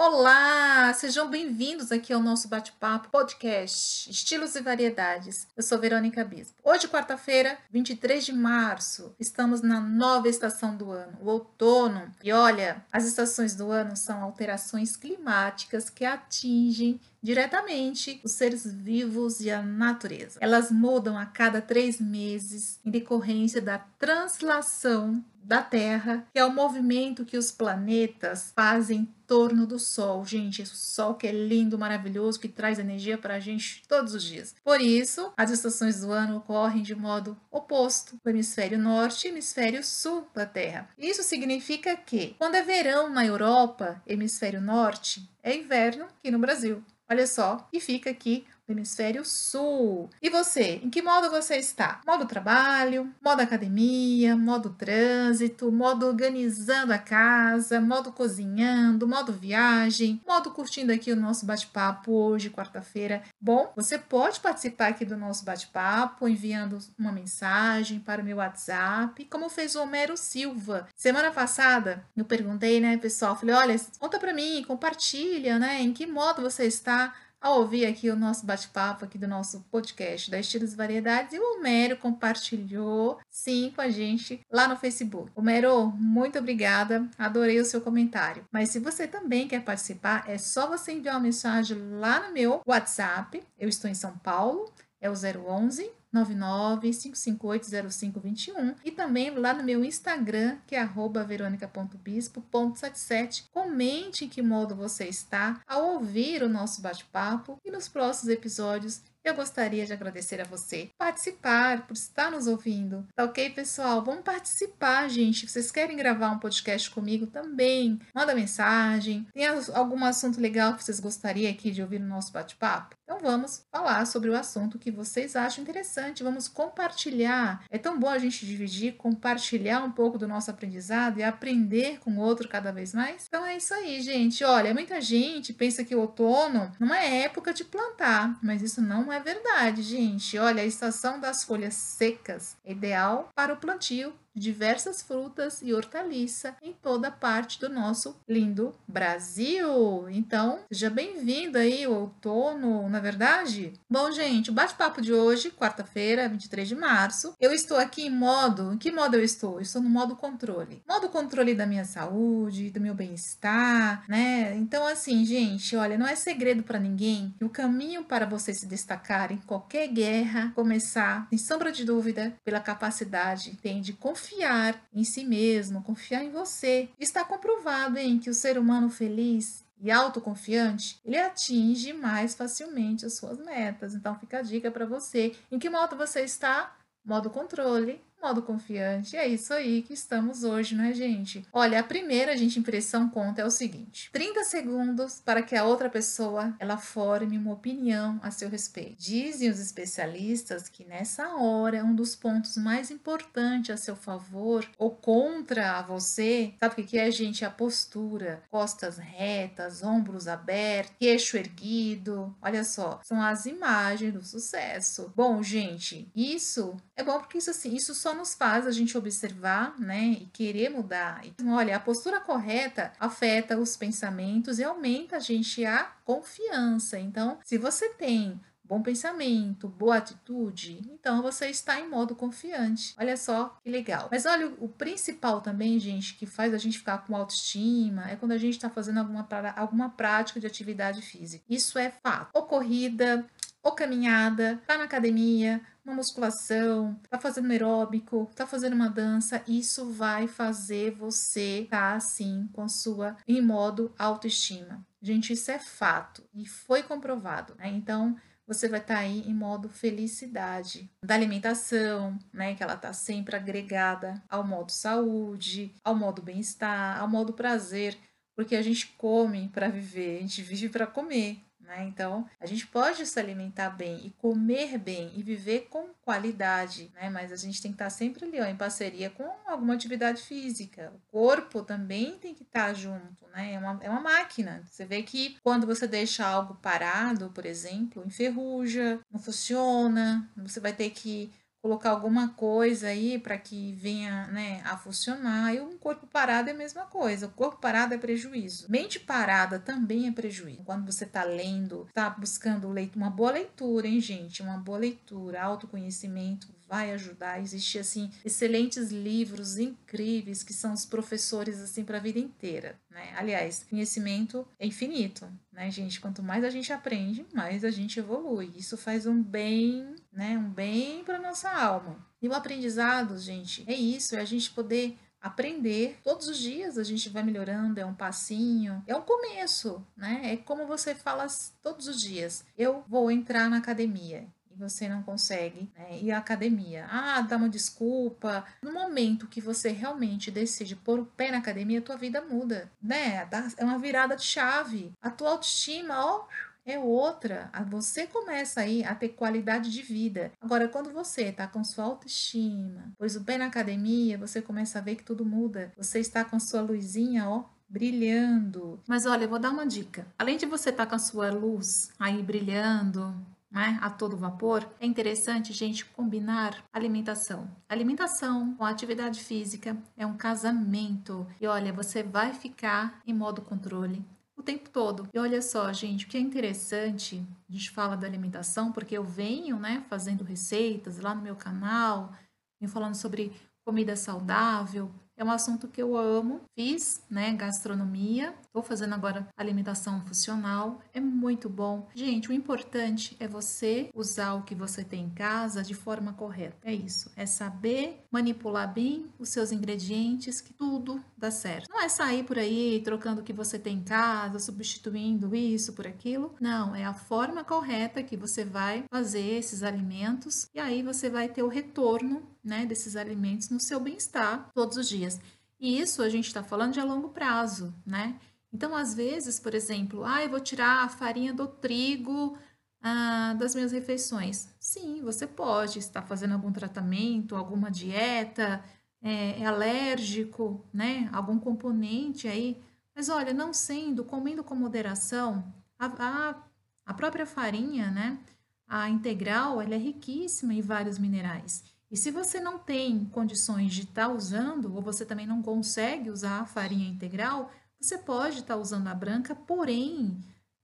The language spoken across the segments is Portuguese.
Olá, sejam bem-vindos aqui ao nosso bate-papo podcast Estilos e Variedades. Eu sou Verônica Bispo. Hoje, quarta-feira, 23 de março, estamos na nova estação do ano, o outono. E olha, as estações do ano são alterações climáticas que atingem diretamente os seres vivos e a natureza. Elas mudam a cada três meses em decorrência da translação da Terra, que é o movimento que os planetas fazem em torno do Sol. Gente, o Sol que é lindo, maravilhoso, que traz energia para a gente todos os dias. Por isso, as estações do ano ocorrem de modo oposto no hemisfério norte e hemisfério sul da Terra. Isso significa que, quando é verão na Europa, hemisfério norte, é inverno aqui no Brasil. Olha só, e fica aqui do hemisfério sul. E você, em que modo você está? Modo trabalho, modo academia, modo trânsito, modo organizando a casa, modo cozinhando, modo viagem, modo curtindo aqui o nosso bate-papo hoje, quarta-feira. Bom, você pode participar aqui do nosso bate-papo enviando uma mensagem para o meu WhatsApp, como fez o Homero Silva. Semana passada eu perguntei, né, pessoal, falei, olha, conta para mim, compartilha, né, em que modo você está ao ouvir aqui o nosso bate-papo aqui do nosso podcast da Estilos e Variedades e o Homero compartilhou sim com a gente lá no Facebook. Homero, muito obrigada, adorei o seu comentário. Mas se você também quer participar, é só você enviar uma mensagem lá no meu WhatsApp. Eu estou em São Paulo, é o 011 995580521 e também lá no meu Instagram, que é veronica.bispo.77. Comente em que modo você está ao ouvir o nosso bate-papo e nos próximos episódios eu gostaria de agradecer a você participar, por estar nos ouvindo. Tá ok, pessoal? Vamos participar, gente. Vocês querem gravar um podcast comigo também? Manda mensagem. Tem algum assunto legal que vocês gostariam aqui de ouvir no nosso bate-papo? Então vamos falar sobre o assunto que vocês acham interessante. Vamos compartilhar. É tão bom a gente dividir, compartilhar um pouco do nosso aprendizado e aprender com o outro cada vez mais. Então é isso aí, gente. Olha, muita gente pensa que o outono não é época de plantar, mas isso não é verdade, gente. Olha, a estação das folhas secas é ideal para o plantio diversas frutas e hortaliça em toda parte do nosso lindo Brasil. Então, seja bem-vindo aí o outono, na é verdade? Bom, gente, o bate-papo de hoje, quarta-feira, 23 de março, eu estou aqui em modo, em que modo eu estou? Eu estou no modo controle. Modo controle da minha saúde, do meu bem-estar, né? Então, assim, gente, olha, não é segredo para ninguém que o caminho para você se destacar em qualquer guerra começar, sem sombra de dúvida, pela capacidade tem de confiar confiar em si mesmo, confiar em você. Está comprovado em que o ser humano feliz e autoconfiante, ele atinge mais facilmente as suas metas. Então fica a dica para você. Em que modo você está? Modo controle, modo confiante. É isso aí que estamos hoje, não é, gente? Olha, a primeira, gente, impressão conta é o seguinte: 30 segundos para que a outra pessoa ela forme uma opinião a seu respeito. Dizem os especialistas que nessa hora um dos pontos mais importantes a seu favor ou contra você, sabe o que é, gente? A postura, costas retas, ombros abertos, queixo erguido. Olha só, são as imagens do sucesso. Bom, gente, isso é bom porque isso assim, isso só só nos faz a gente observar, né, e querer mudar. Então, olha, a postura correta afeta os pensamentos e aumenta a gente a confiança. Então, se você tem bom pensamento, boa atitude, então você está em modo confiante. Olha só que legal. Mas olha, o principal também, gente, que faz a gente ficar com autoestima é quando a gente está fazendo alguma, alguma prática de atividade física. Isso é fato. Ou corrida, ou caminhada, tá na academia, uma musculação, tá fazendo aeróbico, tá fazendo uma dança, isso vai fazer você estar tá, assim com sua em modo autoestima. Gente, isso é fato e foi comprovado, né? Então, você vai estar tá aí em modo felicidade. Da alimentação, né? Que ela tá sempre agregada ao modo saúde, ao modo bem-estar, ao modo prazer, porque a gente come para viver, a gente vive para comer. Né? Então, a gente pode se alimentar bem e comer bem e viver com qualidade, né? mas a gente tem que estar sempre ali ó, em parceria com alguma atividade física. O corpo também tem que estar junto, né? é, uma, é uma máquina. Você vê que quando você deixa algo parado, por exemplo, enferruja, não funciona, você vai ter que colocar alguma coisa aí para que venha né, a funcionar. E um corpo parado é a mesma coisa. O corpo parado é prejuízo. Mente parada também é prejuízo. Quando você está lendo, está buscando uma boa leitura, hein, gente? Uma boa leitura, autoconhecimento, vai ajudar. Existem assim excelentes livros incríveis que são os professores assim para a vida inteira, né? Aliás, conhecimento é infinito, né, gente? Quanto mais a gente aprende, mais a gente evolui. Isso faz um bem, né, um bem para nossa alma. E o aprendizado, gente, é isso, é a gente poder aprender todos os dias a gente vai melhorando é um passinho é um começo né é como você fala todos os dias eu vou entrar na academia você não consegue né, ir à academia. Ah, dá uma desculpa. No momento que você realmente decide pôr o pé na academia, a tua vida muda, né? É uma virada de chave. A tua autoestima, ó, é outra. Você começa aí a ter qualidade de vida. Agora, quando você tá com sua autoestima, pois o pé na academia, você começa a ver que tudo muda. Você está com sua luzinha, ó, brilhando. Mas olha, eu vou dar uma dica. Além de você estar tá com a sua luz aí brilhando, né, a todo vapor, é interessante, gente, combinar alimentação. Alimentação com atividade física é um casamento. E olha, você vai ficar em modo controle tempo todo. E olha só, gente, o que é interessante, a gente fala da alimentação, porque eu venho, né, fazendo receitas lá no meu canal, venho falando sobre comida saudável, é um assunto que eu amo. Fiz, né, gastronomia. Estou fazendo agora alimentação funcional. É muito bom. Gente, o importante é você usar o que você tem em casa de forma correta. É isso. É saber manipular bem os seus ingredientes, que tudo dá certo. Não é sair por aí trocando o que você tem em casa, substituindo isso por aquilo. Não, é a forma correta que você vai fazer esses alimentos e aí você vai ter o retorno né, desses alimentos no seu bem-estar todos os dias. E isso a gente está falando de a longo prazo, né? Então, às vezes, por exemplo, ah, eu vou tirar a farinha do trigo ah, das minhas refeições. Sim, você pode estar fazendo algum tratamento, alguma dieta, é, é alérgico, né? Algum componente aí. Mas olha, não sendo, comendo com moderação, a, a, a própria farinha, né? A integral, ela é riquíssima em vários minerais. E se você não tem condições de estar tá usando, ou você também não consegue usar a farinha integral, você pode estar tá usando a branca, porém,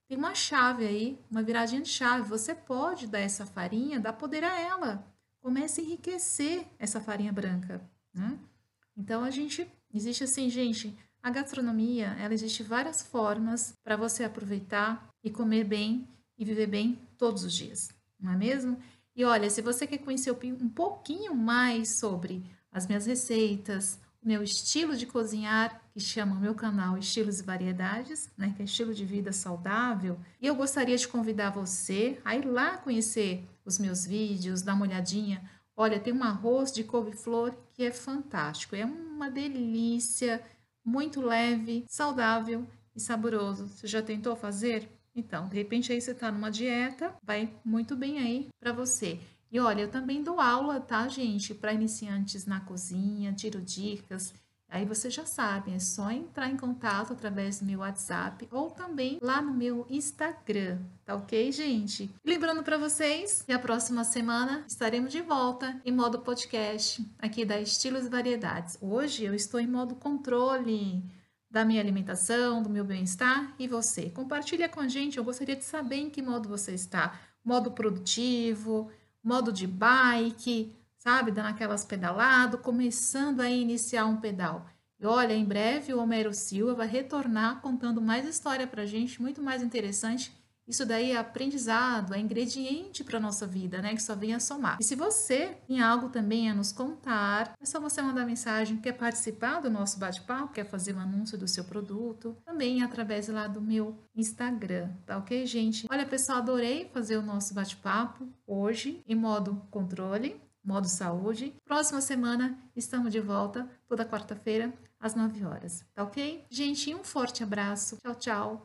tem uma chave aí, uma viradinha de chave. Você pode dar essa farinha, dar poder a ela. Comece a enriquecer essa farinha branca. Né? Então, a gente, existe assim, gente, a gastronomia, ela existe várias formas para você aproveitar e comer bem e viver bem todos os dias, não é mesmo? E olha, se você quer conhecer um pouquinho mais sobre as minhas receitas, o meu estilo de cozinhar, que chama o meu canal Estilos e Variedades, né, que é estilo de vida saudável, e eu gostaria de convidar você a ir lá conhecer os meus vídeos, dar uma olhadinha. Olha, tem um arroz de couve-flor que é fantástico, é uma delícia, muito leve, saudável e saboroso. Você já tentou fazer? Então, de repente aí você está numa dieta, vai muito bem aí para você. E olha, eu também dou aula, tá, gente, para iniciantes na cozinha, tiro dicas. Aí você já sabe, é só entrar em contato através do meu WhatsApp ou também lá no meu Instagram, tá ok, gente? Lembrando para vocês que a próxima semana estaremos de volta em modo podcast aqui da Estilos e Variedades. Hoje eu estou em modo controle da minha alimentação, do meu bem-estar e você. Compartilha com a gente, eu gostaria de saber em que modo você está. Modo produtivo, modo de bike, sabe, dando aquelas pedaladas, começando a iniciar um pedal. E olha, em breve o Homero Silva vai retornar contando mais história para gente, muito mais interessante isso daí é aprendizado, é ingrediente para nossa vida, né? Que só vem a somar. E se você tem algo também a nos contar, é só você mandar mensagem, quer participar do nosso bate-papo, quer fazer um anúncio do seu produto, também através lá do meu Instagram, tá ok, gente? Olha, pessoal, adorei fazer o nosso bate-papo hoje em modo controle, modo saúde. Próxima semana estamos de volta, toda quarta-feira, às 9 horas, tá ok? Gente, um forte abraço. Tchau, tchau.